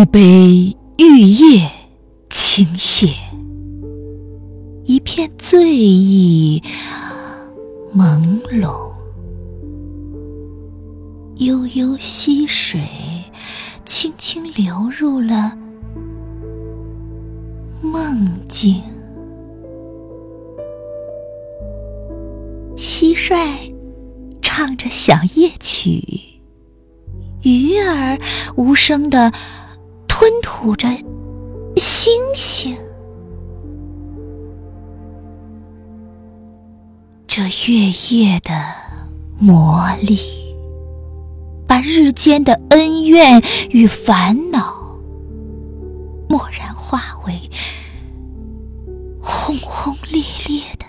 一杯玉液倾泻，一片醉意朦胧，悠悠溪水轻轻流入了梦境。蟋蟀唱着小夜曲，鱼儿无声的。吞吐着星星，这月夜的魔力，把日间的恩怨与烦恼，蓦然化为轰轰烈烈的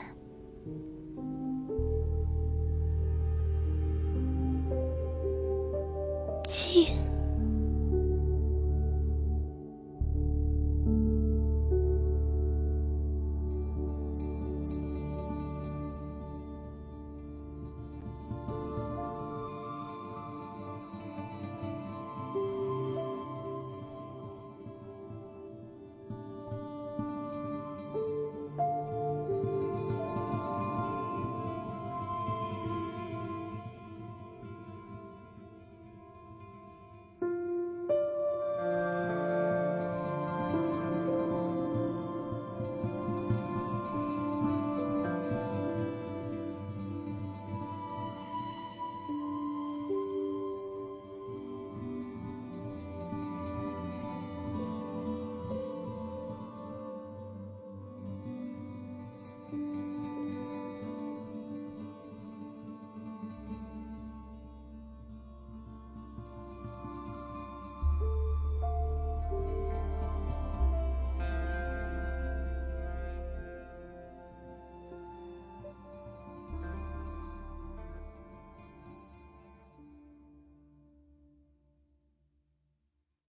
静。